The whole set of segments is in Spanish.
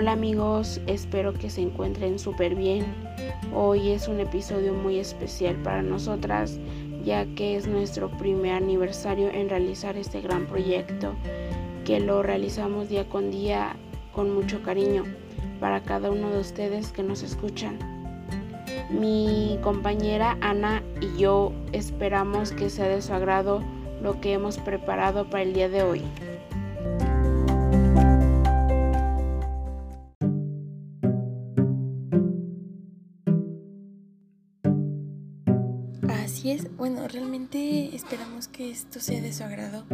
Hola amigos, espero que se encuentren súper bien. Hoy es un episodio muy especial para nosotras ya que es nuestro primer aniversario en realizar este gran proyecto que lo realizamos día con día con mucho cariño para cada uno de ustedes que nos escuchan. Mi compañera Ana y yo esperamos que sea de su agrado lo que hemos preparado para el día de hoy. Así es, bueno, realmente esperamos que esto sea de su agrado,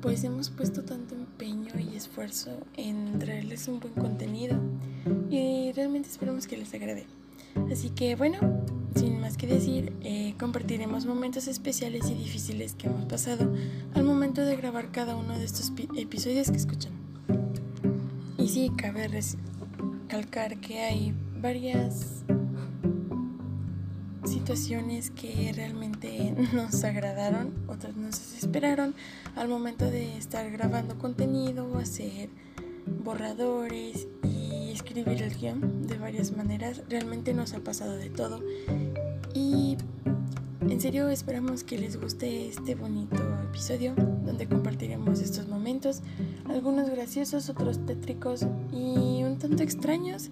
pues hemos puesto tanto empeño y esfuerzo en traerles un buen contenido y realmente esperamos que les agrade. Así que bueno, sin más que decir, eh, compartiremos momentos especiales y difíciles que hemos pasado al momento de grabar cada uno de estos episodios que escuchan. Y sí, cabe recalcar que hay varias situaciones que realmente nos agradaron, otras nos desesperaron al momento de estar grabando contenido, hacer borradores y escribir el guion de varias maneras. Realmente nos ha pasado de todo y en serio esperamos que les guste este bonito episodio donde compartiremos estos momentos, algunos graciosos, otros tétricos y un tanto extraños,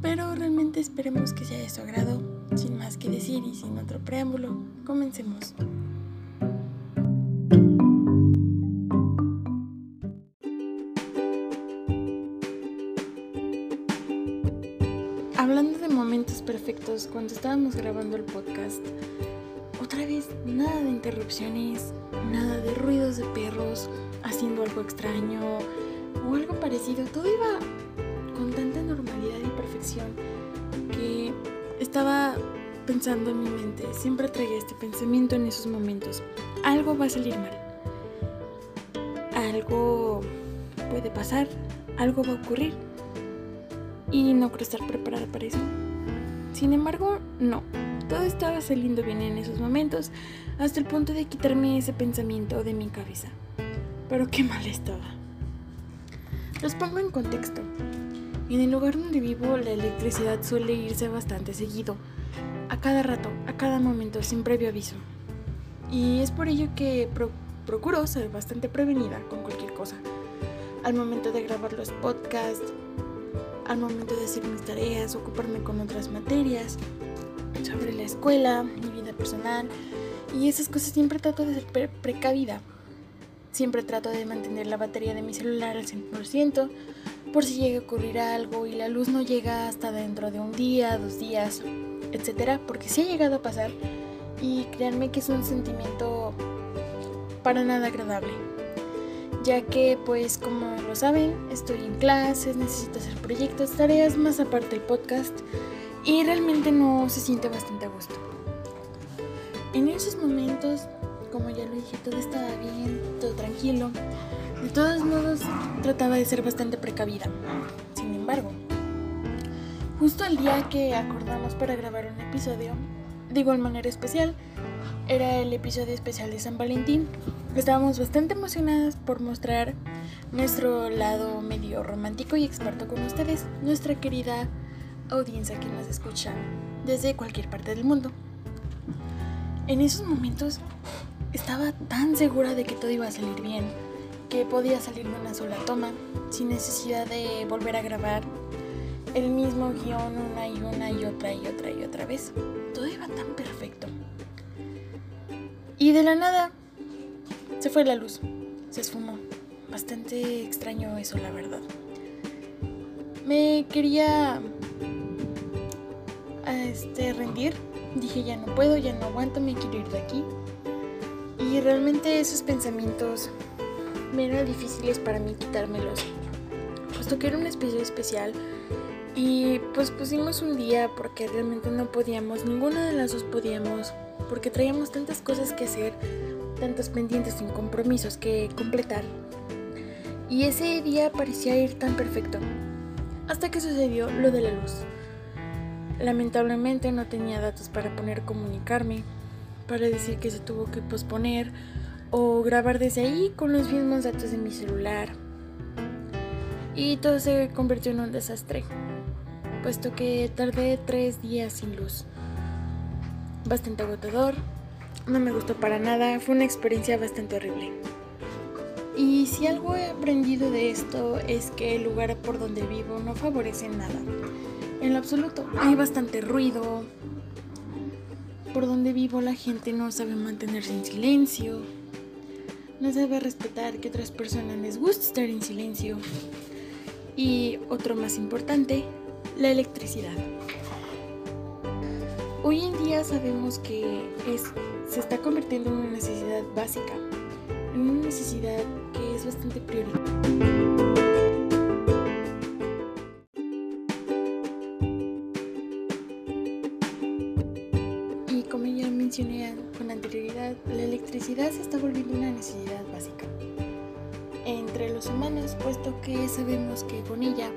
pero realmente esperemos que sea de su agrado. Sin más que decir y sin otro preámbulo, comencemos. Hablando de momentos perfectos, cuando estábamos grabando el podcast, otra vez nada de interrupciones, nada de ruidos de perros haciendo algo extraño o algo parecido. Todo iba con tanta normalidad y perfección pensando en mi mente, siempre traía este pensamiento en esos momentos. Algo va a salir mal. Algo puede pasar, algo va a ocurrir. Y no creo estar preparada para eso. Sin embargo, no. Todo estaba saliendo bien en esos momentos, hasta el punto de quitarme ese pensamiento de mi cabeza. Pero qué mal estaba. Los pongo en contexto. En el lugar donde vivo la electricidad suele irse bastante seguido, a cada rato, a cada momento, sin previo aviso. Y es por ello que procuro ser bastante prevenida con cualquier cosa. Al momento de grabar los podcasts, al momento de hacer mis tareas, ocuparme con otras materias, sobre la escuela, mi vida personal y esas cosas siempre trato de ser precavida. Siempre trato de mantener la batería de mi celular al 100% por si llega a ocurrir algo y la luz no llega hasta dentro de un día, dos días, etcétera, porque sí ha llegado a pasar y créanme que es un sentimiento para nada agradable, ya que pues como lo saben, estoy en clases, necesito hacer proyectos, tareas más aparte del podcast y realmente no se siente bastante a gusto. En esos momentos, como ya lo dije, todo estaba bien, todo tranquilo. De todos modos, trataba de ser bastante precavida. Sin embargo, justo el día que acordamos para grabar un episodio, de igual manera especial, era el episodio especial de San Valentín. Estábamos bastante emocionadas por mostrar nuestro lado medio romántico y experto con ustedes, nuestra querida audiencia que nos escucha desde cualquier parte del mundo. En esos momentos estaba tan segura de que todo iba a salir bien que podía salir de una sola toma, sin necesidad de volver a grabar el mismo guion una y una y otra y otra y otra vez. Todo iba tan perfecto. Y de la nada se fue la luz, se esfumó. Bastante extraño eso, la verdad. Me quería a este rendir. Dije, ya no puedo, ya no aguanto, me quiero ir de aquí. Y realmente esos pensamientos me eran difíciles para mí quitármelos, puesto que era una especie especial y pues pusimos un día porque realmente no podíamos, ninguna de las dos podíamos, porque traíamos tantas cosas que hacer, tantos pendientes sin compromisos que completar. Y ese día parecía ir tan perfecto, hasta que sucedió lo de la luz. Lamentablemente no tenía datos para poner comunicarme, para decir que se tuvo que posponer o grabar desde ahí con los mismos datos de mi celular. y todo se convirtió en un desastre, puesto que tardé tres días sin luz. Bastante agotador, no me gustó para nada, fue una experiencia bastante horrible. Y si algo he aprendido de esto es que el lugar por donde vivo no favorece nada. En lo absoluto, hay bastante ruido. Por donde vivo la gente no sabe mantenerse en silencio. No sabe respetar que otras personas les gusta estar en silencio. Y otro más importante, la electricidad. Hoy en día sabemos que es, se está convirtiendo en una necesidad básica, en una necesidad que es bastante prioritaria. con la electricidad se está volviendo una necesidad básica entre los humanos, puesto que sabemos que con ella,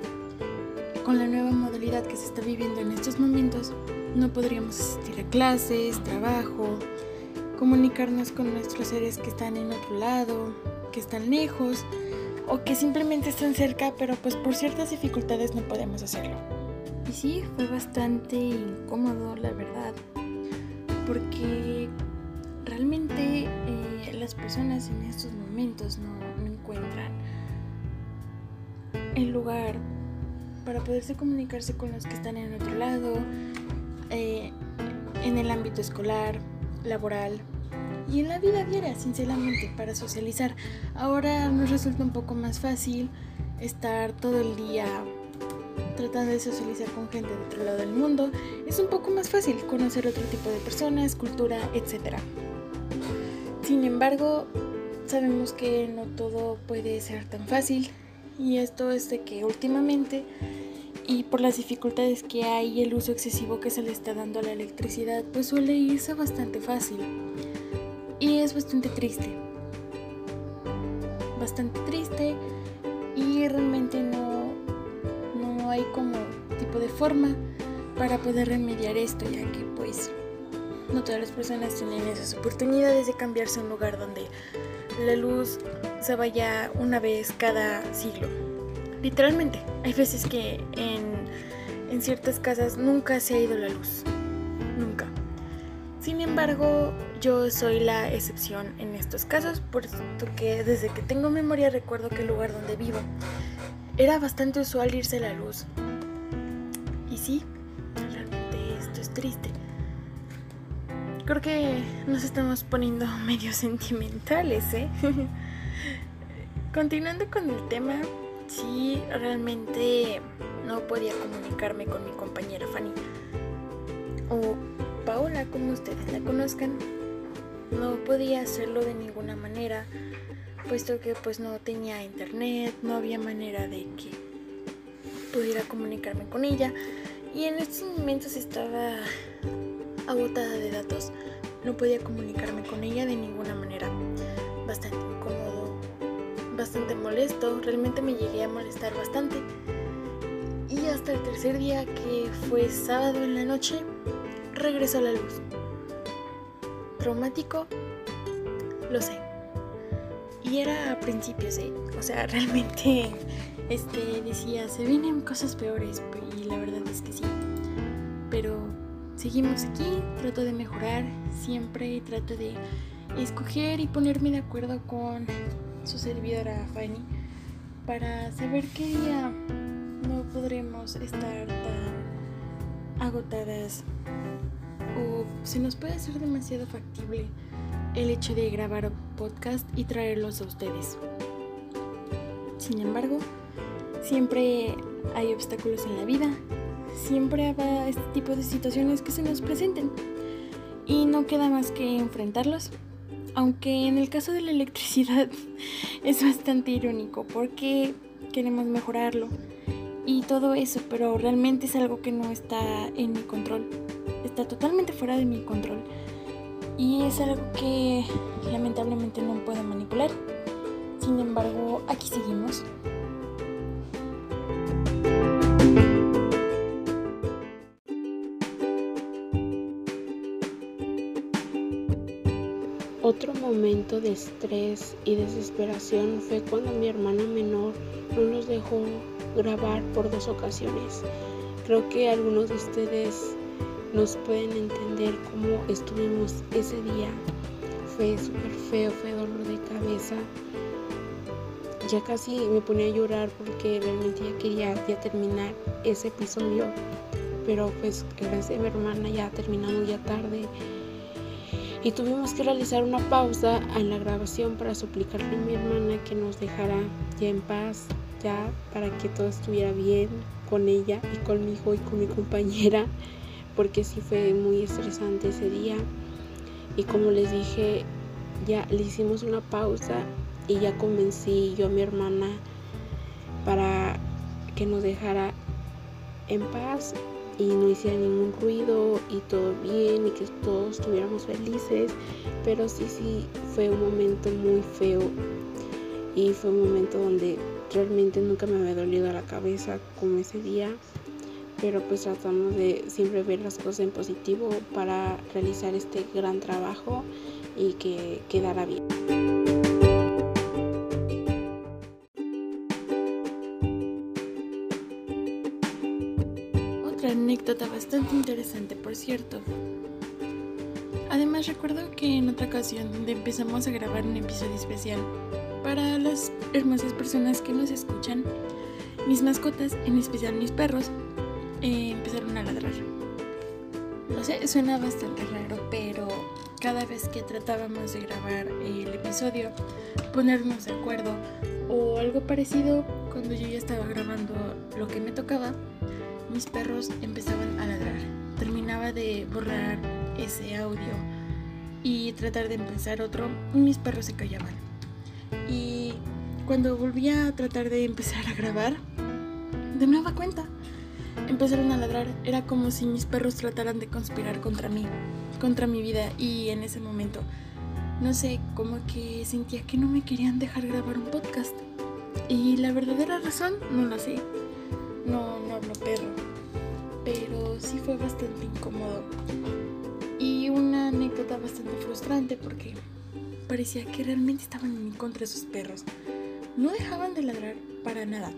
con la nueva modalidad que se está viviendo en estos momentos, no podríamos asistir a clases, trabajo, comunicarnos con nuestros seres que están en otro lado, que están lejos o que simplemente están cerca, pero pues por ciertas dificultades no podemos hacerlo. Y sí, fue bastante incómodo, la verdad porque las personas en estos momentos no, encuentran el lugar para poderse comunicarse con los que están en otro lado, eh, en el ámbito escolar, laboral y en la vida diaria, sinceramente, para socializar. Ahora nos resulta un poco más fácil estar todo el día tratando de socializar con gente de otro lado del mundo, es un poco más fácil conocer otro tipo de personas, cultura, etc. Sin embargo, sabemos que no todo puede ser tan fácil y esto es de que últimamente y por las dificultades que hay y el uso excesivo que se le está dando a la electricidad, pues suele irse bastante fácil. Y es bastante triste. Bastante triste y realmente no hay como tipo de forma para poder remediar esto, ya que pues no todas las personas tienen esas oportunidades de cambiarse a un lugar donde la luz se vaya una vez cada siglo. Literalmente, hay veces que en, en ciertas casas nunca se ha ido la luz. Nunca. Sin embargo, yo soy la excepción en estos casos, porque desde que tengo memoria recuerdo que el lugar donde vivo era bastante usual irse la luz. Y sí, realmente esto es triste. Creo que nos estamos poniendo medio sentimentales, ¿eh? Continuando con el tema, sí, realmente no podía comunicarme con mi compañera Fanny. O Paola, como ustedes la conozcan. No podía hacerlo de ninguna manera puesto que pues no tenía internet, no había manera de que pudiera comunicarme con ella y en estos momentos estaba agotada de datos, no podía comunicarme con ella de ninguna manera, bastante incómodo, bastante molesto, realmente me llegué a molestar bastante y hasta el tercer día que fue sábado en la noche regresó la luz. Traumático, lo sé y era a principios, ¿eh? O sea, realmente este, decía, se vienen cosas peores y la verdad es que sí. Pero seguimos aquí, trato de mejorar siempre, trato de escoger y ponerme de acuerdo con su servidora Fanny para saber qué día no podremos estar tan agotadas o se nos puede hacer demasiado factible el hecho de grabar podcast y traerlos a ustedes. Sin embargo, siempre hay obstáculos en la vida, siempre habrá este tipo de situaciones que se nos presenten y no queda más que enfrentarlos. Aunque en el caso de la electricidad es bastante irónico porque queremos mejorarlo y todo eso, pero realmente es algo que no está en mi control. Está totalmente fuera de mi control y es algo que lamentablemente no puedo manipular. Sin embargo, aquí seguimos. Momento de estrés y desesperación fue cuando mi hermana menor no nos dejó grabar por dos ocasiones. Creo que algunos de ustedes nos pueden entender cómo estuvimos ese día. Fue súper feo, fue dolor de cabeza. Ya casi me ponía a llorar porque realmente ya quería ya terminar ese episodio. Pero pues gracias a mi hermana ya terminamos ya tarde y tuvimos que realizar una pausa en la grabación para suplicarle a mi hermana que nos dejara ya en paz, ya para que todo estuviera bien con ella y conmigo y con mi compañera, porque sí fue muy estresante ese día. Y como les dije, ya le hicimos una pausa y ya convencí yo a mi hermana para que nos dejara en paz y no hiciera ningún ruido y todo bien y que todos estuviéramos felices. Pero sí, sí, fue un momento muy feo y fue un momento donde realmente nunca me había dolido la cabeza como ese día. Pero pues tratamos de siempre ver las cosas en positivo para realizar este gran trabajo y que quedara bien. Anécdota bastante interesante, por cierto. Además recuerdo que en otra ocasión donde empezamos a grabar un episodio especial para las hermosas personas que nos escuchan, mis mascotas, en especial mis perros, eh, empezaron a ladrar. No sé, suena bastante raro, pero cada vez que tratábamos de grabar el episodio, ponernos de acuerdo o algo parecido, cuando yo ya estaba grabando lo que me tocaba, mis perros empezaban a ladrar. Terminaba de borrar ese audio y tratar de empezar otro y mis perros se callaban. Y cuando volvía a tratar de empezar a grabar, de nueva cuenta, empezaron a ladrar. Era como si mis perros trataran de conspirar contra mí, contra mi vida. Y en ese momento, no sé, como que sentía que no me querían dejar grabar un podcast. Y la verdadera razón no lo sé no, no hablo perro, fue bastante incómodo y una anécdota bastante frustrante porque parecía que realmente estaban en contra de sus perros. No dejaban de ladrar para nada.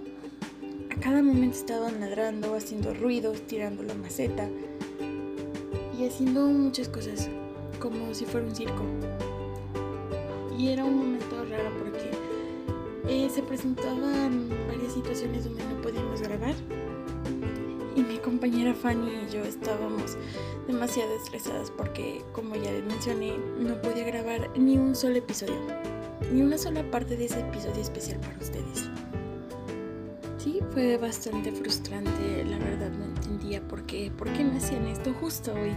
A cada momento estaban ladrando, haciendo ruidos, tirando la maceta y haciendo muchas cosas, como si fuera un circo. Y era un momento raro porque eh, se presentaban varias situaciones donde no podíamos grabar y mi compañera Fanny y yo estábamos demasiado estresadas porque, como ya les mencioné, no podía grabar ni un solo episodio, ni una sola parte de ese episodio especial para ustedes. Sí, fue bastante frustrante, la verdad no entendía por qué, por qué me hacían esto justo hoy,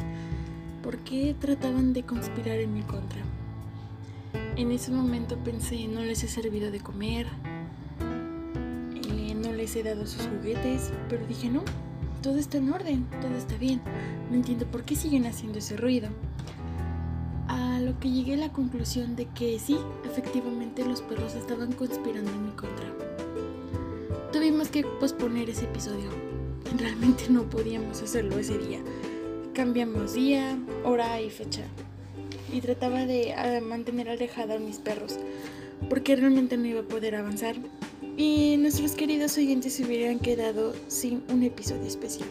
por qué trataban de conspirar en mi contra. En ese momento pensé, no les he servido de comer, eh, no les he dado sus juguetes, pero dije, no, todo está en orden, todo está bien. No entiendo por qué siguen haciendo ese ruido. A lo que llegué a la conclusión de que sí, efectivamente los perros estaban conspirando en mi contra. Tuvimos que posponer ese episodio. Realmente no podíamos hacerlo ese día. Cambiamos día, hora y fecha y trataba de ah, mantener alejada a mis perros porque realmente no iba a poder avanzar y nuestros queridos oyentes se hubieran quedado sin un episodio especial.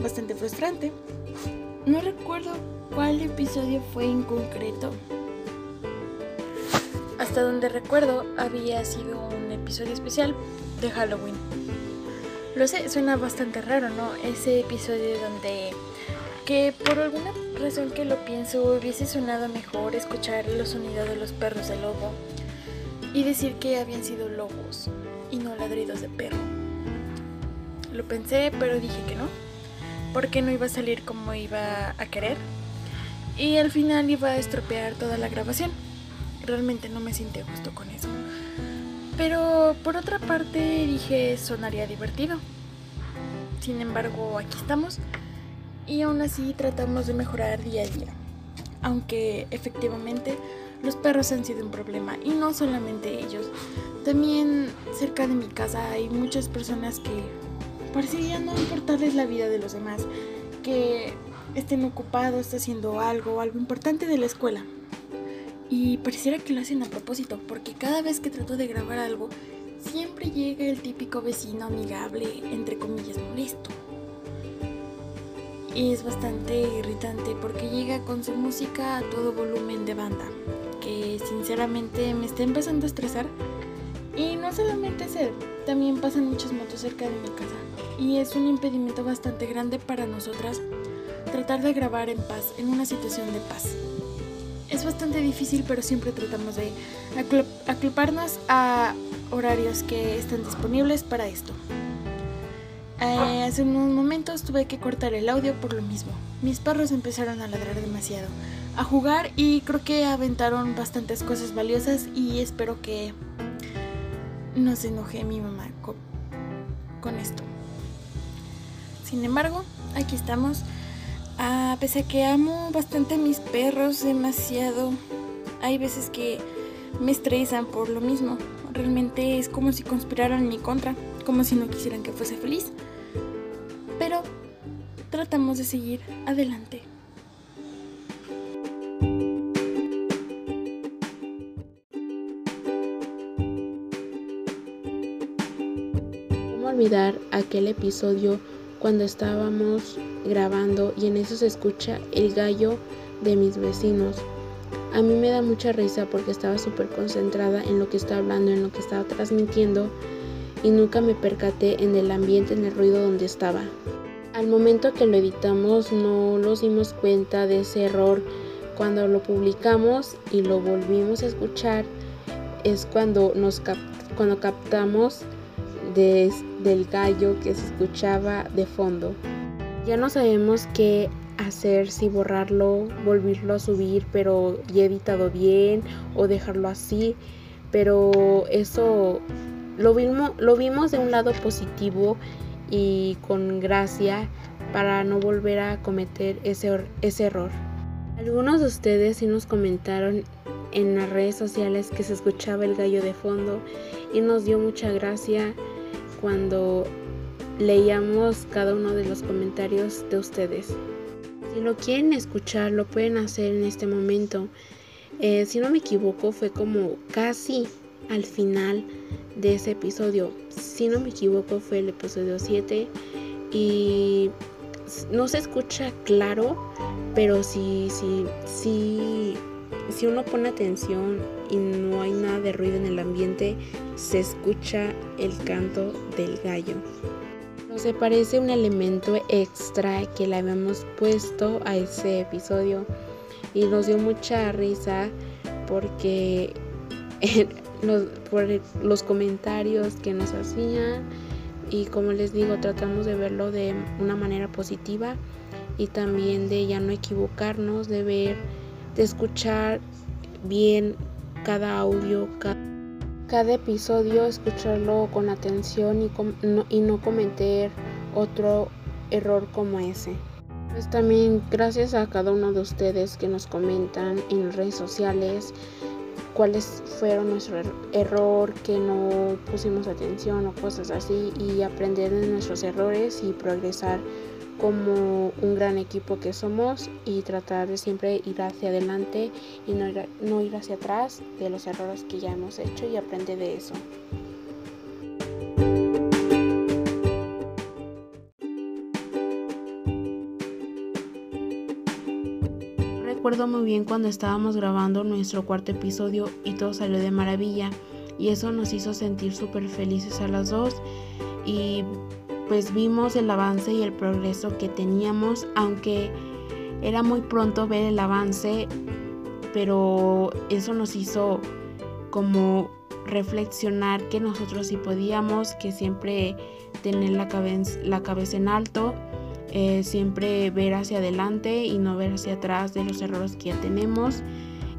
Bastante frustrante. No recuerdo cuál episodio fue en concreto. Hasta donde recuerdo había sido un episodio especial de Halloween. Lo sé, suena bastante raro, ¿no? Ese episodio donde que por alguna razón que lo pienso hubiese sonado mejor escuchar los sonidos de los perros de lobo y decir que habían sido lobos y no ladridos de perro. Lo pensé, pero dije que no, porque no iba a salir como iba a querer y al final iba a estropear toda la grabación. Realmente no me sentí justo con eso. Pero por otra parte dije sonaría divertido. Sin embargo, aquí estamos y aún así tratamos de mejorar día a día. Aunque efectivamente los perros han sido un problema y no solamente ellos. También cerca de mi casa hay muchas personas que parecerían no importarles la vida de los demás, que estén ocupados haciendo algo, algo importante de la escuela. Y pareciera que lo hacen a propósito, porque cada vez que trato de grabar algo, siempre llega el típico vecino amigable, entre comillas, molesto. Y es bastante irritante porque llega con su música a todo volumen de banda, sinceramente me está empezando a estresar. Y no solamente es también pasan muchas motos cerca de mi casa. Y es un impedimento bastante grande para nosotras tratar de grabar en paz, en una situación de paz. Es bastante difícil, pero siempre tratamos de acloparnos a horarios que están disponibles para esto. Eh, hace unos momentos tuve que cortar el audio por lo mismo. Mis perros empezaron a ladrar demasiado, a jugar y creo que aventaron bastantes cosas valiosas y espero que no se enoje mi mamá con, con esto. Sin embargo, aquí estamos a pesar de que amo bastante a mis perros demasiado, hay veces que me estresan por lo mismo. Realmente es como si conspiraran en mi contra, como si no quisieran que fuese feliz. Pero tratamos de seguir adelante. Olvidar aquel episodio cuando estábamos grabando y en eso se escucha el gallo de mis vecinos. A mí me da mucha risa porque estaba súper concentrada en lo que estaba hablando, en lo que estaba transmitiendo y nunca me percaté en el ambiente, en el ruido donde estaba. Al momento que lo editamos no nos dimos cuenta de ese error. Cuando lo publicamos y lo volvimos a escuchar es cuando nos cuando captamos del gallo que se escuchaba de fondo. Ya no sabemos qué hacer, si borrarlo, volverlo a subir, pero ya editado bien o dejarlo así. Pero eso lo vimos, lo vimos de un lado positivo y con gracia para no volver a cometer ese, ese error. Algunos de ustedes sí nos comentaron en las redes sociales que se escuchaba el gallo de fondo y nos dio mucha gracia cuando leíamos cada uno de los comentarios de ustedes. Si lo quieren escuchar, lo pueden hacer en este momento. Eh, si no me equivoco, fue como casi al final de ese episodio. Si no me equivoco, fue el episodio 7. Y no se escucha claro, pero si, si, si, si uno pone atención y no hay nada de ruido en el ambiente, se escucha el canto del gallo. No se parece un elemento extra que le habíamos puesto a ese episodio y nos dio mucha risa porque los, por los comentarios que nos hacían y como les digo tratamos de verlo de una manera positiva y también de ya no equivocarnos, de ver, de escuchar bien cada audio, cada, episodio, escucharlo con atención y, no, y no cometer otro error como ese. Pues también gracias a cada uno de ustedes que nos comentan en redes sociales cuáles fueron nuestro er-, error, que no pusimos atención o cosas así y aprender de nuestros errores y progresar como un gran equipo que somos y tratar de siempre ir hacia adelante y no ir, no ir hacia atrás de los errores que ya hemos hecho y aprender de eso. Recuerdo muy bien cuando estábamos grabando nuestro cuarto episodio y todo salió de maravilla y eso nos hizo sentir súper felices a las dos y pues vimos el avance y el progreso que teníamos, aunque era muy pronto ver el avance, pero eso nos hizo como reflexionar que nosotros sí podíamos, que siempre tener la la cabeza en alto, eh, siempre ver hacia adelante y no ver hacia atrás de los errores que ya tenemos.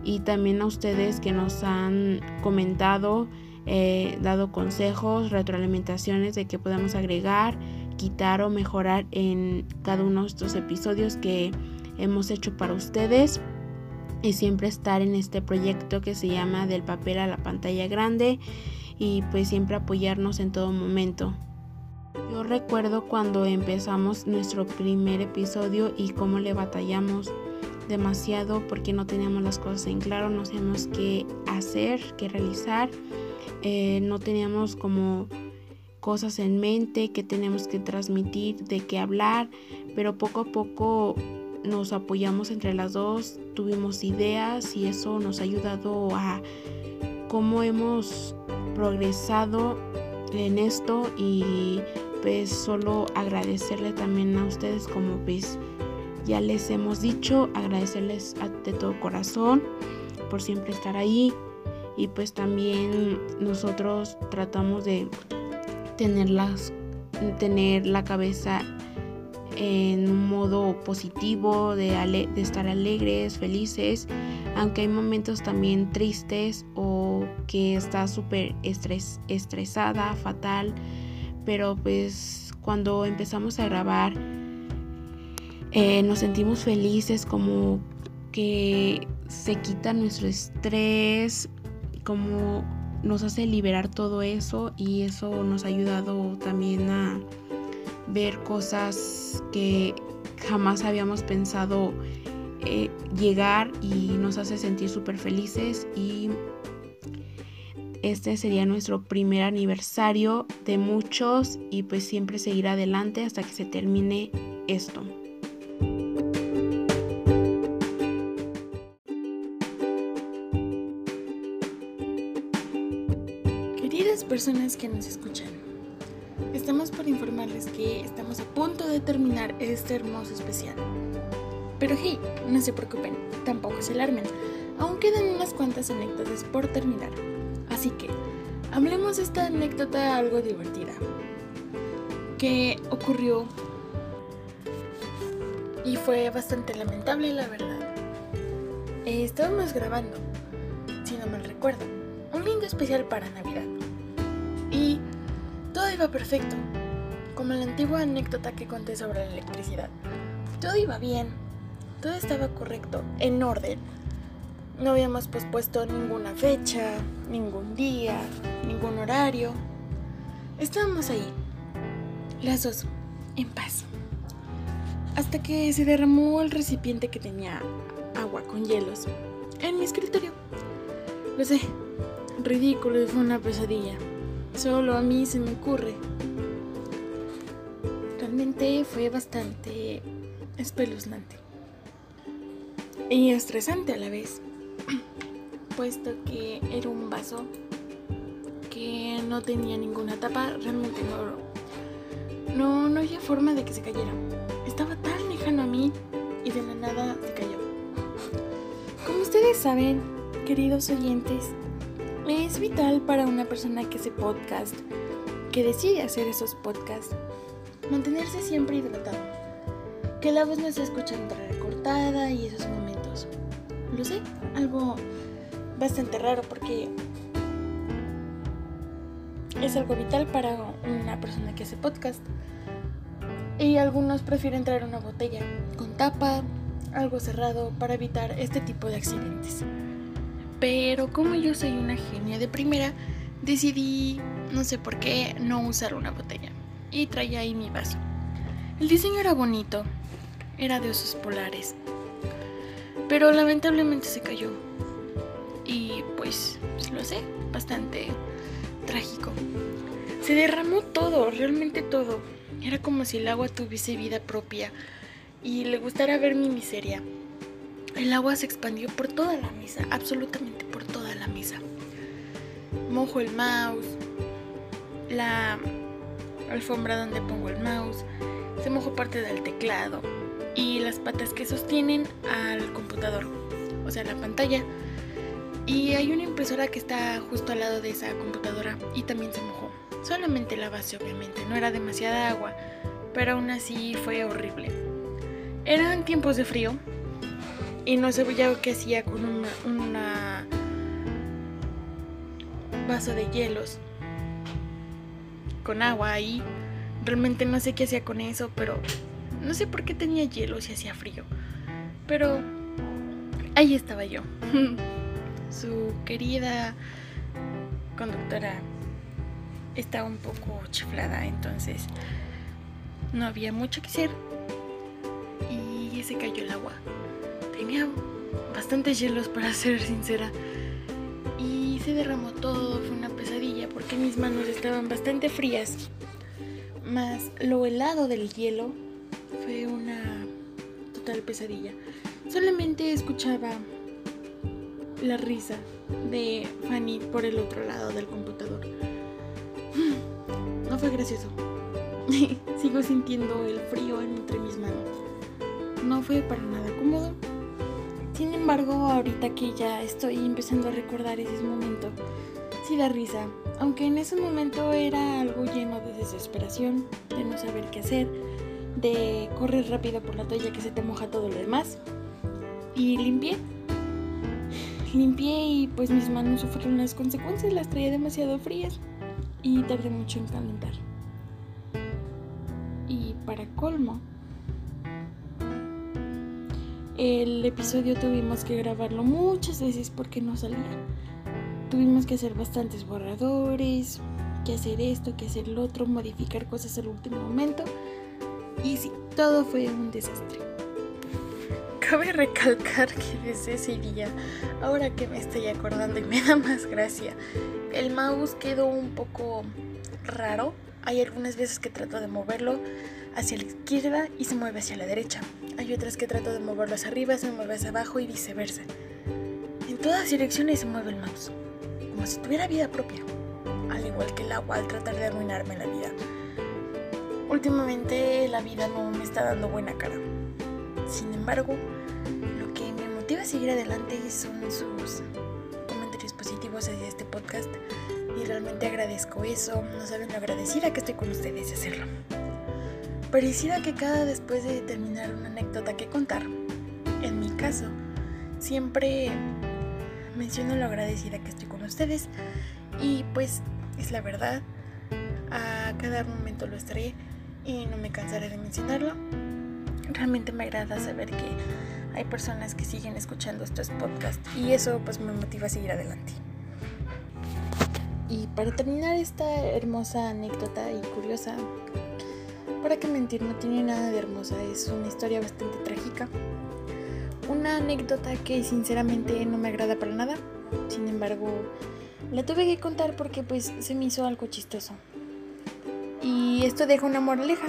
Y también a ustedes que nos han comentado He dado consejos, retroalimentaciones de que podemos agregar, quitar o mejorar en cada uno de estos episodios que hemos hecho para ustedes y siempre estar en este proyecto que se llama del papel a la pantalla grande y pues siempre apoyarnos en todo momento. Yo recuerdo cuando empezamos nuestro primer episodio y cómo le batallamos demasiado porque no teníamos las cosas en claro, no sabíamos qué hacer, qué realizar, eh, no teníamos como cosas en mente que tenemos que transmitir, de qué hablar, pero poco a poco nos apoyamos entre las dos, tuvimos ideas y eso nos ha ayudado a cómo hemos progresado en esto y pues solo agradecerle también a ustedes como pues ya les hemos dicho, agradecerles de todo corazón por siempre estar ahí y pues también nosotros tratamos de tener, tener la cabeza en un modo positivo, de, estar alegres, felices, aunque hay momentos también tristes o que está súper estres, estresada, fatal, pero pues cuando empezamos a grabar eh, nos sentimos felices, como que se quita nuestro estrés, como nos hace liberar todo eso y eso nos ha ayudado también a ver cosas que jamás habíamos pensado eh, llegar y nos hace sentir súper felices y este sería nuestro primer aniversario de muchos y pues siempre seguir adelante hasta que se termine esto. Personas que nos escuchan. Estamos por informarles que estamos a punto de terminar este hermoso especial. Pero hey, no se preocupen, tampoco se alarmen, aún quedan unas cuantas anécdotas por terminar. Así que, hablemos de esta anécdota algo divertida. Que ocurrió y fue bastante lamentable la verdad. Eh, estábamos grabando, si no mal recuerdo, un lindo especial para Navidad y todo iba perfecto, como la antigua anécdota que conté sobre la electricidad. Todo iba bien, todo estaba correcto, en orden. No habíamos pospuesto ninguna fecha, ningún día, ningún horario. Estábamos ahí, las dos, en paz. Hasta que se derramó el recipiente que tenía agua con hielos en mi escritorio. Lo sé, ridículo y fue una pesadilla. Solo a mí se me ocurre. Realmente fue bastante espeluznante. Y estresante a la vez. Puesto que era un vaso que no tenía ninguna tapa. Realmente no, no, no había forma de que se cayera. Estaba tan lejano a mí y de la nada se cayó. Como ustedes saben, queridos oyentes, es vital para una persona que hace podcast, que decide hacer esos podcasts, mantenerse siempre hidratado. Que la voz no se escuche recortada y esos momentos. Lo sé, algo bastante raro porque es algo vital para una persona que hace podcast. Y algunos prefieren traer una botella con tapa, algo cerrado para evitar este tipo de accidentes. Pero como yo soy una genia de primera, decidí, no sé por qué, no usar una botella. Y traía ahí mi vaso. El diseño era bonito, era de osos polares. Pero lamentablemente se cayó. Y pues, lo sé, bastante trágico. Se derramó todo, realmente todo. Era como si el agua tuviese vida propia y le gustara ver mi miseria. El agua se expandió por toda la mesa, absolutamente por toda la mesa. Mojo el mouse, la alfombra donde pongo el mouse, se mojó parte del teclado y las patas que sostienen al computador, o sea, la pantalla. Y hay una impresora que está justo al lado de esa computadora y también se mojó. Solamente la base, obviamente, no era demasiada agua, pero aún así fue horrible. Eran tiempos de frío, y no sabía qué hacía con una, vaso de hielos con agua ahí. Realmente no sé qué hacía con eso, pero no sé por qué tenía hielos y hacía frío. Pero ahí estaba yo. Su querida conductora estaba un poco chiflada, entonces no había mucho que hacer. Y se cayó el agua tenía bastantes hielos para ser sincera. Y se derramó todo, fue una pesadilla porque mis manos estaban bastante frías. Más lo helado del hielo fue una total pesadilla. Solamente escuchaba la risa de Fanny por el otro lado del computador. No fue gracioso. Sigo sintiendo el frío entre mis manos. No fue para nada cómodo. Sin embargo, ahorita que ya estoy empezando a recordar ese momento, sí da risa. Aunque en ese momento era algo lleno de desesperación, de no saber qué hacer, de correr rápido por la toalla que se te moja todo lo demás. Y limpié. Limpié y pues mis manos sufrieron las consecuencias, las traía demasiado frías y tardé mucho en calentar. Y para colmo, el episodio tuvimos que grabarlo muchas veces porque no salía. Tuvimos que hacer bastantes borradores, que hacer esto, que hacer lo otro, modificar cosas al último momento. Y sí, todo fue un desastre. Cabe recalcar que desde ese día, ahora que me estoy acordando y me da más gracia, el mouse quedó un poco raro. Hay algunas veces que trato de moverlo hacia la izquierda y se mueve hacia la derecha. Hay otras que trato de moverlo hacia arriba, se mueve hacia abajo y viceversa. En todas direcciones se mueve el mouse, como si tuviera vida propia, al igual que el agua al tratar de arruinarme la vida. Últimamente la vida no me está dando buena cara. Sin embargo, lo que me motiva a seguir adelante son sus comentarios positivos hacia este podcast y realmente agradezco eso. No saben lo agradecida que estoy con ustedes de hacerlo. Pareciera que cada después de terminar una anécdota que contar, en mi caso, siempre menciono lo agradecida que estoy con ustedes y pues es la verdad. A cada momento lo estaré y no me cansaré de mencionarlo. Realmente me agrada saber que hay personas que siguen escuchando estos podcasts y eso pues me motiva a seguir adelante. Y para terminar esta hermosa anécdota y curiosa, para qué mentir, no tiene nada de hermosa, es una historia bastante trágica. Una anécdota que sinceramente no me agrada para nada, sin embargo la tuve que contar porque pues se me hizo algo chistoso. Y esto deja una moraleja.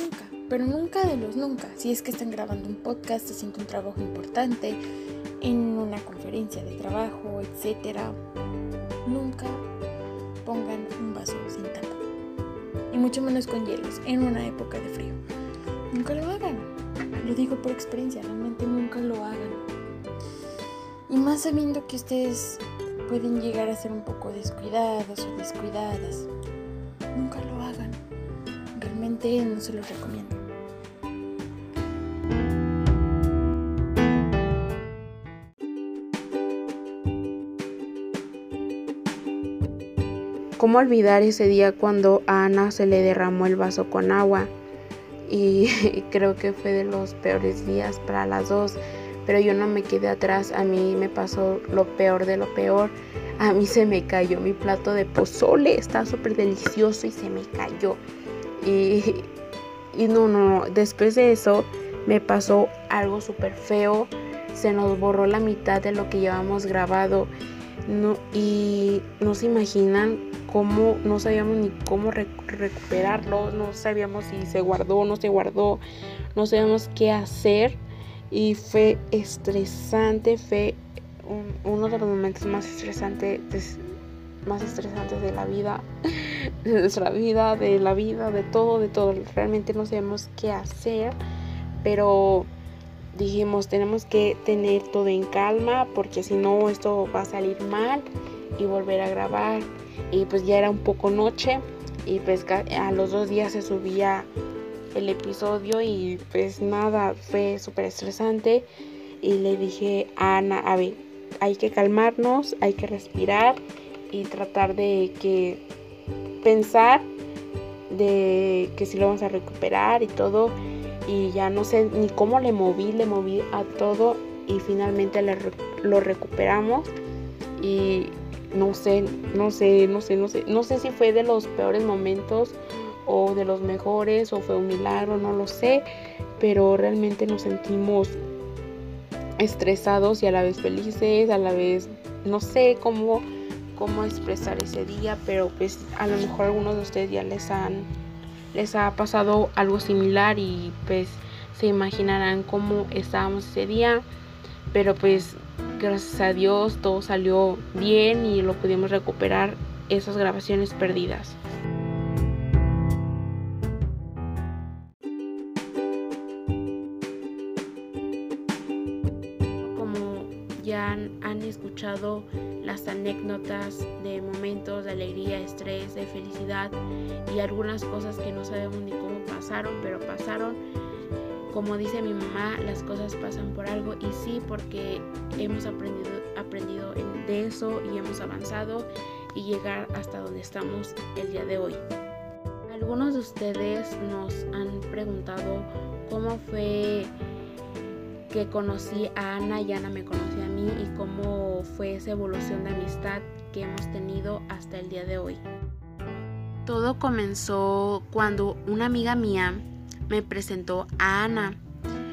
Nunca, pero nunca de los nunca, si es que están grabando un podcast, haciendo un trabajo importante, en una conferencia de trabajo, etc. Nunca pongan un vaso sin tapa. Mucho menos con hielos, en una época de frío. Nunca lo hagan. Lo digo por experiencia, realmente nunca lo hagan. Y más sabiendo que ustedes pueden llegar a ser un poco descuidados o descuidadas nunca lo hagan. Realmente no se los recomiendo. ¿Cómo olvidar ese día cuando a Ana se le derramó el vaso con agua? Y creo que fue de los peores días para las dos. Pero yo no me quedé atrás, a mí me pasó lo peor de lo peor a mí se me cayó mi plato de pozole, está súper delicioso y se me cayó. Y, y no, no, después de eso me pasó algo súper feo, se nos borró la mitad de lo que llevamos grabado. No, y no se imaginan cómo, no sabíamos ni cómo recuperarlo, no sabíamos si se guardó o no se guardó, no sabíamos qué hacer y fue estresante, fue uno de los momentos más estresantes, más estresantes de la vida, de nuestra vida, de la vida, de todo, de todo. Realmente no sabemos qué hacer, pero dijimos tenemos que tener todo en calma porque si no esto va a salir mal y volver a grabar. Y pues ya era un poco noche y pues a los dos días se subía el episodio y pues nada, fue súper estresante. Y le dije a Ana, a ver, hay que calmarnos, hay que respirar y tratar de que pensar de que si lo vamos a recuperar y todo y ya no sé ni cómo le moví, le moví a todo y finalmente lo recuperamos y no sé, no sé, no sé, no sé, no sé si fue de los peores momentos o de los mejores o fue un milagro, no lo sé, pero realmente nos sentimos estresados y a la vez felices, a la vez no sé cómo, cómo expresar ese día, pero pues a lo mejor algunos de ustedes ya les han les ha pasado algo similar y pues se imaginarán cómo estábamos ese día, pero pues gracias a Dios todo salió bien y lo pudimos recuperar esas grabaciones perdidas. ya han, escuchado las anécdotas de momentos de alegría, estrés, de felicidad y algunas cosas que no sabemos ni cómo pasaron, pero pasaron. Como dice mi mamá, las cosas pasan por algo y sí, porque hemos aprendido, aprendido de eso y hemos avanzado y llegar hasta donde estamos el día de hoy. Algunos de ustedes nos han preguntado cómo fue que conocí a Ana y Ana me conoció a mí y cómo fue esa evolución de amistad que hemos tenido hasta el día de hoy. Todo comenzó cuando una amiga mía me presentó a Ana.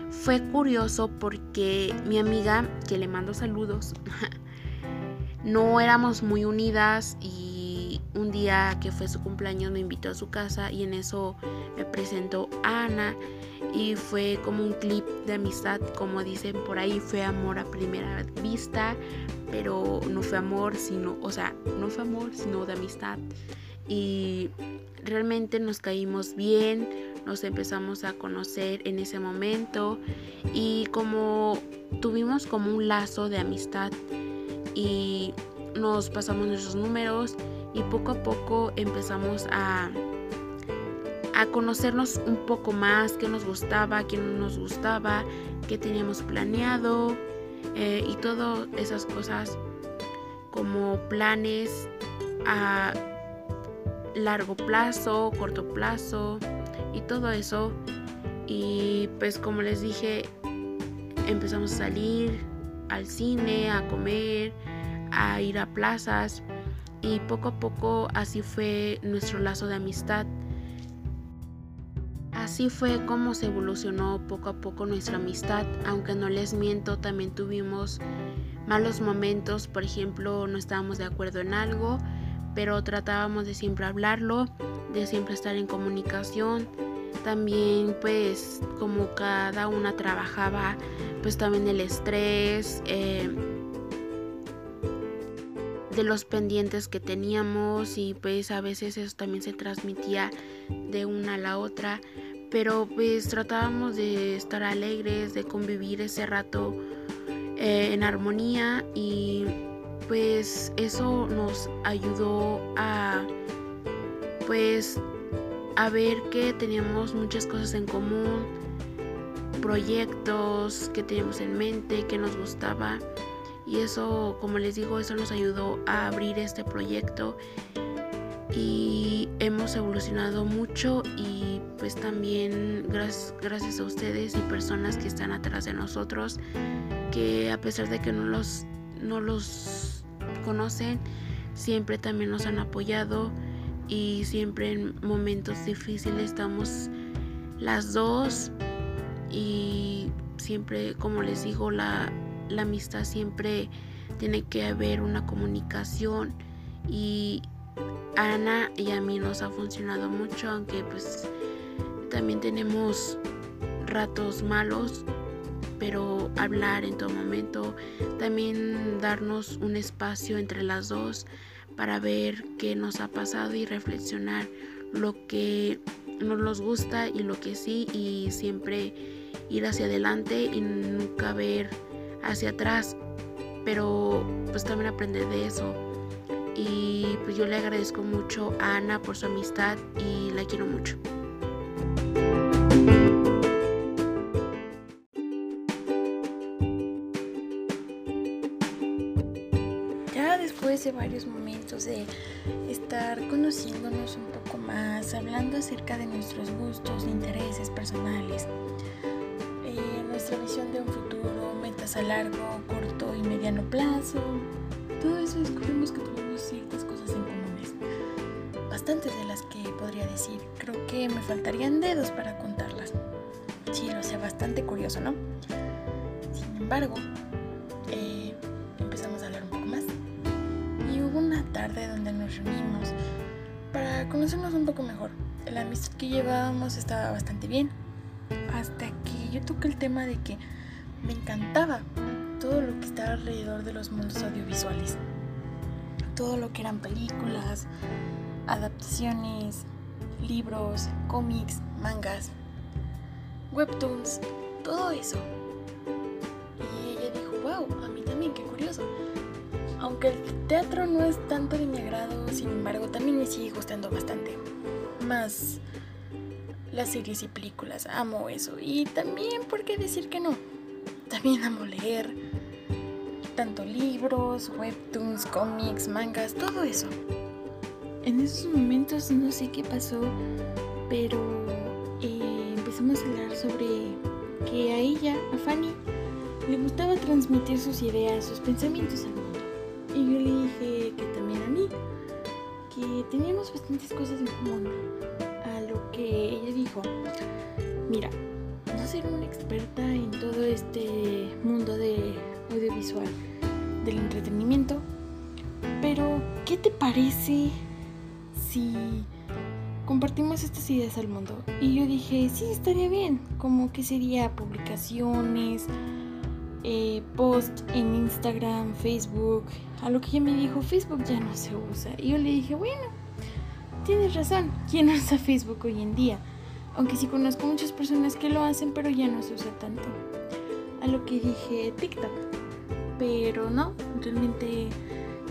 Fue curioso porque mi amiga, que le mando saludos, no éramos muy unidas y un día que fue su cumpleaños me invitó a su casa y en eso me presentó a Ana y fue como un clip de amistad, como dicen por ahí, fue amor a primera vista, pero no fue amor, sino, o sea, no fue amor, sino de amistad. Y realmente nos caímos bien, nos empezamos a conocer en ese momento y como tuvimos como un lazo de amistad y nos pasamos nuestros números y poco a poco empezamos a a conocernos un poco más, qué nos gustaba, qué no nos gustaba, qué teníamos planeado eh, y todas esas cosas como planes a largo plazo, corto plazo y todo eso. Y pues como les dije, empezamos a salir al cine, a comer, a ir a plazas y poco a poco así fue nuestro lazo de amistad. Así fue como se evolucionó poco a poco nuestra amistad, aunque no les miento, también tuvimos malos momentos, por ejemplo, no estábamos de acuerdo en algo, pero tratábamos de siempre hablarlo, de siempre estar en comunicación. También pues como cada una trabajaba, pues también el estrés, eh, de los pendientes que teníamos y pues a veces eso también se transmitía de una a la otra pero pues tratábamos de estar alegres, de convivir ese rato eh, en armonía y pues eso nos ayudó a pues a ver que teníamos muchas cosas en común, proyectos que teníamos en mente, que nos gustaba y eso, como les digo, eso nos ayudó a abrir este proyecto y hemos evolucionado mucho y pues también gracias, gracias a ustedes y personas que están atrás de nosotros que a pesar de que no los, no los conocen siempre también nos han apoyado y siempre en momentos difíciles estamos las dos y siempre como les digo la, la amistad siempre tiene que haber una comunicación y Ana y a mí nos ha funcionado mucho, aunque pues también tenemos ratos malos, pero hablar en todo momento, también darnos un espacio entre las dos para ver qué nos ha pasado y reflexionar lo que no nos gusta y lo que sí y siempre ir hacia adelante y nunca ver hacia atrás, pero pues también aprender de eso y pues yo le agradezco mucho a Ana por su amistad y la quiero mucho. De varios momentos de estar conociéndonos un poco más, hablando acerca de nuestros gustos, intereses personales, eh, nuestra visión de un futuro, metas a largo, corto y mediano plazo, todo eso descubrimos que tenemos ciertas cosas en comunes. Bastantes de las que podría decir. Creo que me faltarían dedos para contarlas. Sí, lo sé, bastante curioso, ¿no? Sin embargo, tarde donde nos reunimos para conocernos un poco mejor. La amistad que llevábamos estaba bastante bien. Hasta que yo toqué el tema de que me encantaba todo lo que estaba alrededor de los mundos audiovisuales. Todo lo que eran películas, adaptaciones, libros, cómics, mangas, webtoons, todo eso. Y ella dijo, wow, a mí también, qué curioso. Aunque el teatro no es tanto de mi agrado, sin embargo, también me sigue gustando bastante. Más las series y películas, amo eso. Y también, ¿por qué decir que no? También amo leer, tanto libros, webtoons, cómics, mangas, todo eso. En esos momentos no sé qué pasó, pero eh, empezamos a hablar sobre que a ella, a Fanny, le gustaba transmitir sus ideas, sus pensamientos al bastantes cosas en común. A lo que ella dijo, mira, no ser una experta en todo este mundo de audiovisual, del entretenimiento, pero ¿qué te parece si compartimos estas ideas al mundo? Y yo dije, sí, estaría bien, como que sería publicaciones, eh, post en Instagram, Facebook, a lo que ella me dijo, Facebook ya no se usa. Y yo le dije, bueno, tienes razón, ¿quién usa Facebook hoy en día? Aunque sí conozco muchas personas que lo hacen, pero ya no se usa tanto. A lo que dije TikTok. Pero no, realmente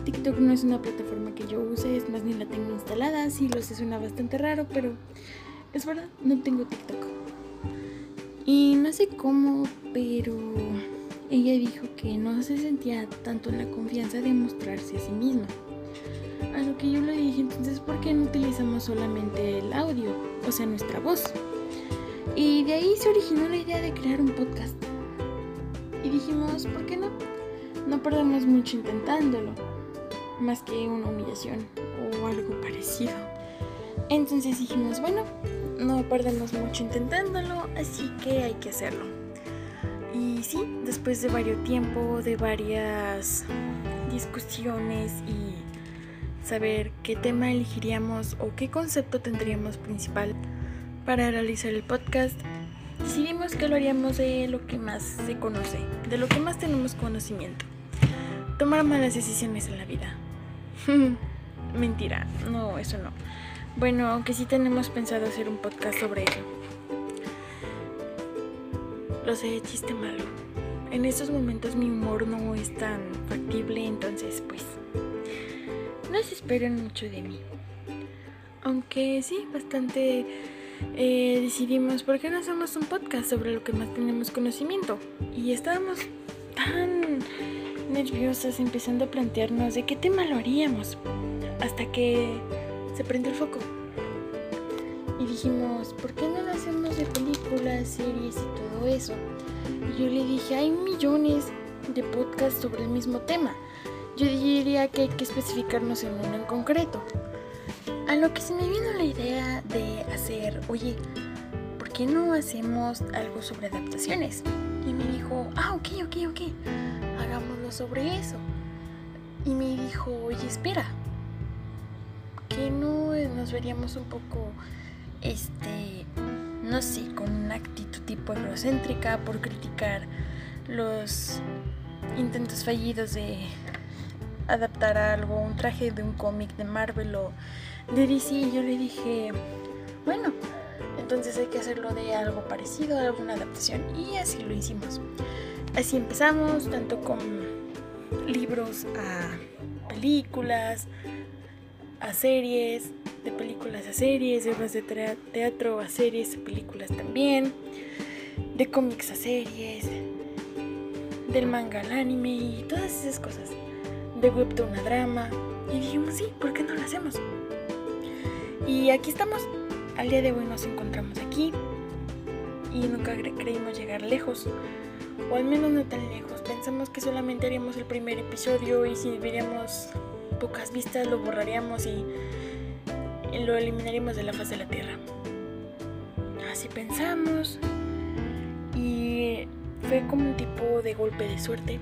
TikTok no es una plataforma que yo use, es más, ni la tengo instalada. Sí, lo sé, suena bastante raro, pero es verdad, no tengo TikTok. Y no sé cómo, pero ella dijo que no se sentía tanto en la confianza de mostrarse a sí misma. A lo que yo le dije, entonces, ¿por qué no utilizamos solamente el audio? O sea, nuestra voz. Y de ahí se originó la idea de crear un podcast. Y dijimos, ¿por qué no? No perdemos mucho intentándolo. Más que una humillación o algo parecido. Entonces dijimos, bueno, no perdemos mucho intentándolo, así que hay que hacerlo. Y sí, después de varios tiempo, de varias discusiones y saber qué tema elegiríamos o qué concepto tendríamos principal para realizar el podcast, decidimos que lo haríamos de lo que más se conoce, de lo que más tenemos conocimiento. Tomar malas decisiones en la vida. Mentira, no, eso no. Bueno, aunque sí tenemos pensado hacer un podcast sobre eso. Lo sé, chiste malo. En estos momentos mi humor no es tan factible, entonces pues no se esperen mucho de mí. Aunque sí, bastante eh, decidimos, ¿por qué no hacemos un podcast sobre lo que más tenemos conocimiento? Y estábamos tan nerviosas empezando a plantearnos de qué tema lo haríamos. Hasta que se prendió el foco. Y dijimos, ¿por qué no lo hacemos de películas, series y todo eso? Y yo le dije, hay millones de podcasts sobre el mismo tema. Yo diría que hay que especificarnos en uno en concreto. A lo que se me vino la idea de hacer, oye, ¿por qué no hacemos algo sobre adaptaciones? Y me dijo, ah, ok, ok, ok, hagámoslo sobre eso. Y me dijo, oye, espera, ¿qué no nos veríamos un poco, este, no sé, con una actitud tipo egocéntrica por criticar los intentos fallidos de adaptar algo, un traje de un cómic de Marvel o de DC. Y yo le dije, bueno, entonces hay que hacerlo de algo parecido, alguna adaptación. Y así lo hicimos. Así empezamos, tanto con libros a películas, a series, de películas a series, de obras de teatro a series, a películas también, de cómics a series, del manga al anime y todas esas cosas de webtoon a drama. Y dijimos, sí, ¿por qué no lo hacemos? Y aquí estamos. Al día de hoy nos encontramos aquí. Y nunca creímos llegar lejos. O al menos no tan lejos. Pensamos que solamente haríamos el primer episodio y si veríamos pocas vistas lo borraríamos y lo eliminaríamos de la faz de la tierra. Así pensamos. Y fue como un tipo de golpe de suerte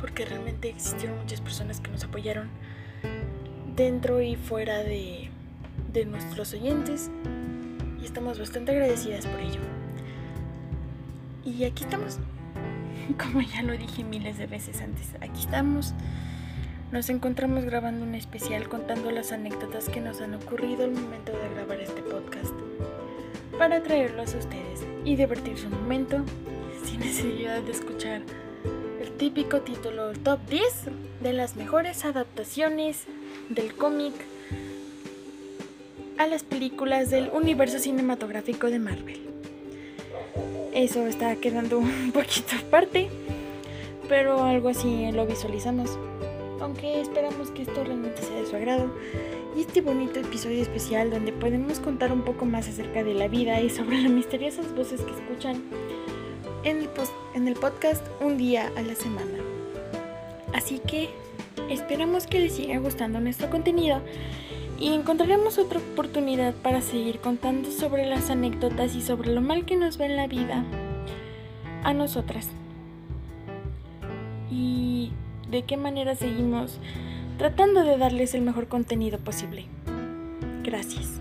porque realmente existieron muchas personas que nos apoyaron dentro y fuera de, de nuestros oyentes y estamos bastante agradecidas por ello. Y aquí estamos, como ya lo dije miles de veces antes, aquí estamos. Nos encontramos grabando un especial contando las anécdotas que nos han ocurrido al momento de grabar este podcast para traerlos a ustedes y divertirse un momento sin necesidad de escuchar típico título Top 10 de las mejores adaptaciones del cómic a las películas del universo cinematográfico de Marvel. Eso está quedando un poquito aparte, pero algo así lo visualizamos. Aunque esperamos que esto realmente sea de su agrado. Y este bonito episodio especial donde podemos contar un poco más acerca de la vida y sobre las misteriosas voces que escuchan en el, en el podcast un día a la semana. Así que esperamos que les siga gustando nuestro contenido y encontraremos otra oportunidad para seguir contando sobre las anécdotas y sobre lo mal que nos va en la vida a nosotras. Y de qué manera seguimos tratando de darles el mejor contenido posible. Gracias.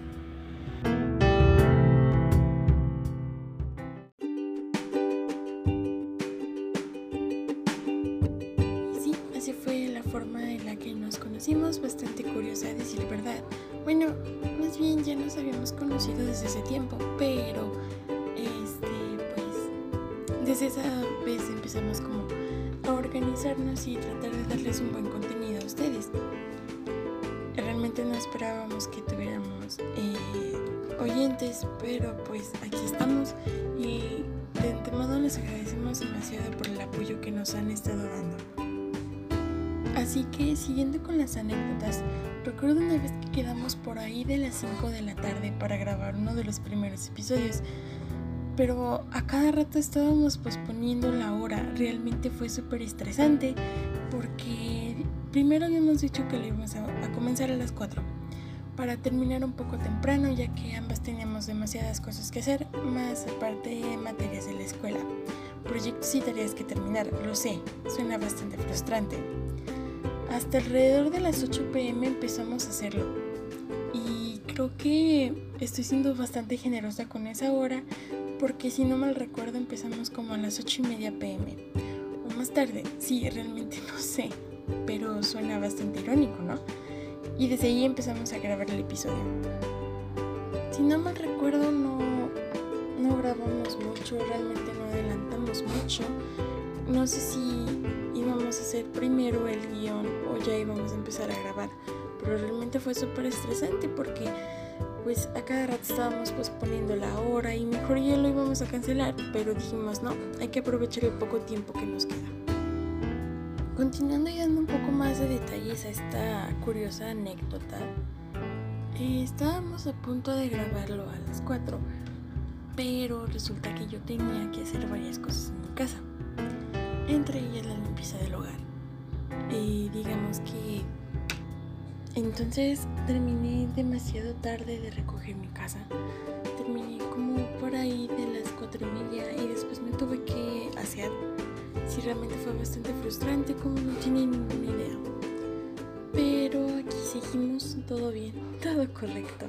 Oyentes, pero pues aquí estamos. Y de antemano les agradecemos demasiado por el apoyo que nos han estado dando. Así que siguiendo con las anécdotas, recuerdo una vez que quedamos por ahí de las 5 de la tarde para grabar uno de los primeros episodios, pero a cada rato estábamos posponiendo la hora, realmente fue súper estresante porque primero habíamos dicho que lo íbamos a, a comenzar a las 4 para terminar un poco temprano ya que ambas teníamos demasiadas cosas que hacer, más aparte materias de la escuela, proyectos y tareas que terminar, lo sé, suena bastante frustrante. Hasta alrededor de las 8 pm empezamos a hacerlo. Y creo que estoy siendo bastante generosa con esa hora porque si no mal recuerdo empezamos como a las 8 y media pm. O más tarde, sí, realmente no sé. Pero suena bastante irónico, ¿no? Y desde ahí empezamos a grabar el episodio. Si no mal recuerdo no, no grabamos mucho, realmente no adelantamos mucho. No sé si íbamos a hacer primero el guion o ya íbamos a empezar a grabar. Pero realmente fue súper estresante porque pues a cada rato estábamos pues poniendo la hora y mejor ya lo íbamos a cancelar. Pero dijimos no, hay que aprovechar el poco tiempo que nos queda. Continuando y dando un poco más de detalles a esta curiosa anécdota, eh, estábamos a punto de grabarlo a las 4, pero resulta que yo tenía que hacer varias cosas en mi casa entre ellas la limpieza del hogar. Y digamos que entonces terminé demasiado tarde de recoger mi casa. Terminé como por ahí de las cuatro y media y después me tuve que hacer. Si realmente fue bastante frustrante, como no tiene ninguna idea. Pero aquí seguimos todo bien, todo correcto.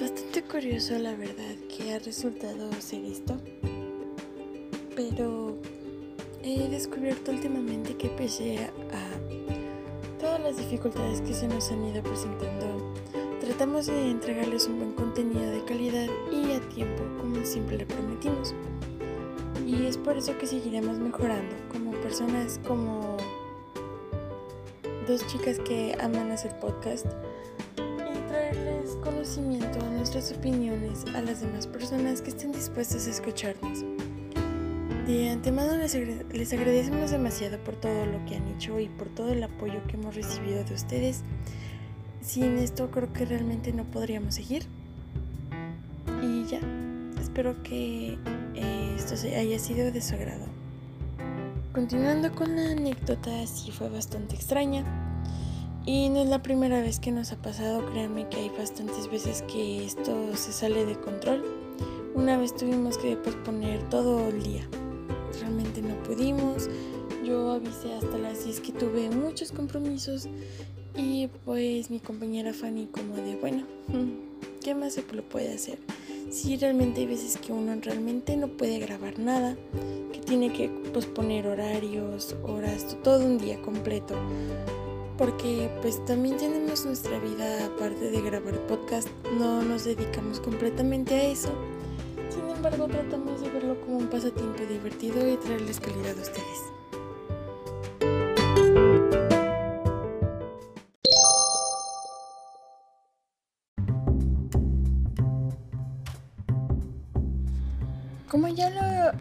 Bastante curioso la verdad que ha resultado ser esto pero he descubierto últimamente que pese a todas las dificultades que se nos han ido presentando, tratamos de entregarles un buen contenido de calidad y a tiempo, como siempre le prometimos. Y es por eso que seguiremos mejorando como personas, como dos chicas que aman hacer podcast y traerles conocimiento nuestras opiniones a las demás personas que estén dispuestas a escucharnos. De antemano les, agradecemos demasiado por todo lo que han hecho y por todo el apoyo que hemos recibido de ustedes. Sin esto creo que realmente no podríamos seguir. Y ya, espero que esto haya sido de su agrado. Continuando con la anécdota, sí fue bastante extraña. Y no es la primera vez que nos ha pasado, créanme que hay bastantes veces que esto se sale de control. Una vez tuvimos que posponer todo el día realmente no pudimos. Yo avisé hasta las 10 que tuve muchos compromisos Y pues mi compañera Fanny como de, bueno, ¿qué más se puede hacer? Si realmente hay veces que uno realmente no puede grabar nada, que tiene que posponer horarios, horas, todo un día completo. Porque pues también tenemos nuestra vida aparte de grabar podcast, no nos dedicamos completamente a eso. Sin embargo, tratamos de verlo como un pasatiempo divertido y traerles calidad a ustedes.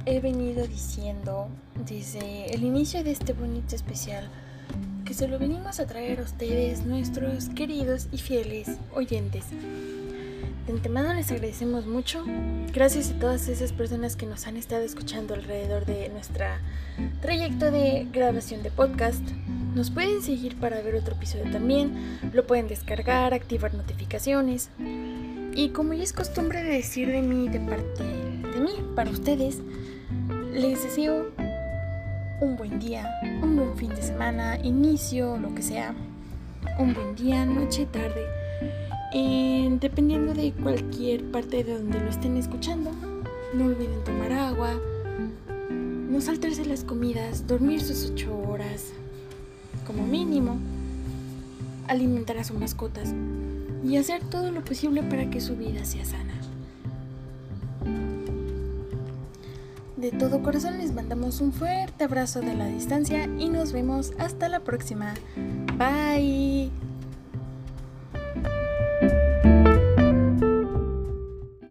He venido diciendo desde el inicio de este bonito especial, que se lo venimos a traer a ustedes, nuestros queridos y fieles oyentes. De antemano les agradecemos mucho. Gracias a todas esas personas que nos han estado escuchando alrededor de nuestro trayecto de grabación de podcast. Nos pueden seguir para ver otro episodio también. Lo pueden descargar, activar notificaciones. Y como ya es costumbre de decir de mí, de parte de mí, para ustedes, les deseo un buen día, un buen fin de semana, inicio, lo que sea. Un buen día, noche, tarde. dependiendo de cualquier parte de donde lo estén escuchando, no olviden tomar agua, no saltarse las comidas, dormir sus ocho horas, como mínimo, alimentar a sus mascotas y hacer todo lo posible para que su vida sea sana. De todo corazón les mandamos un fuerte abrazo de la distancia y nos vemos hasta la próxima. Bye.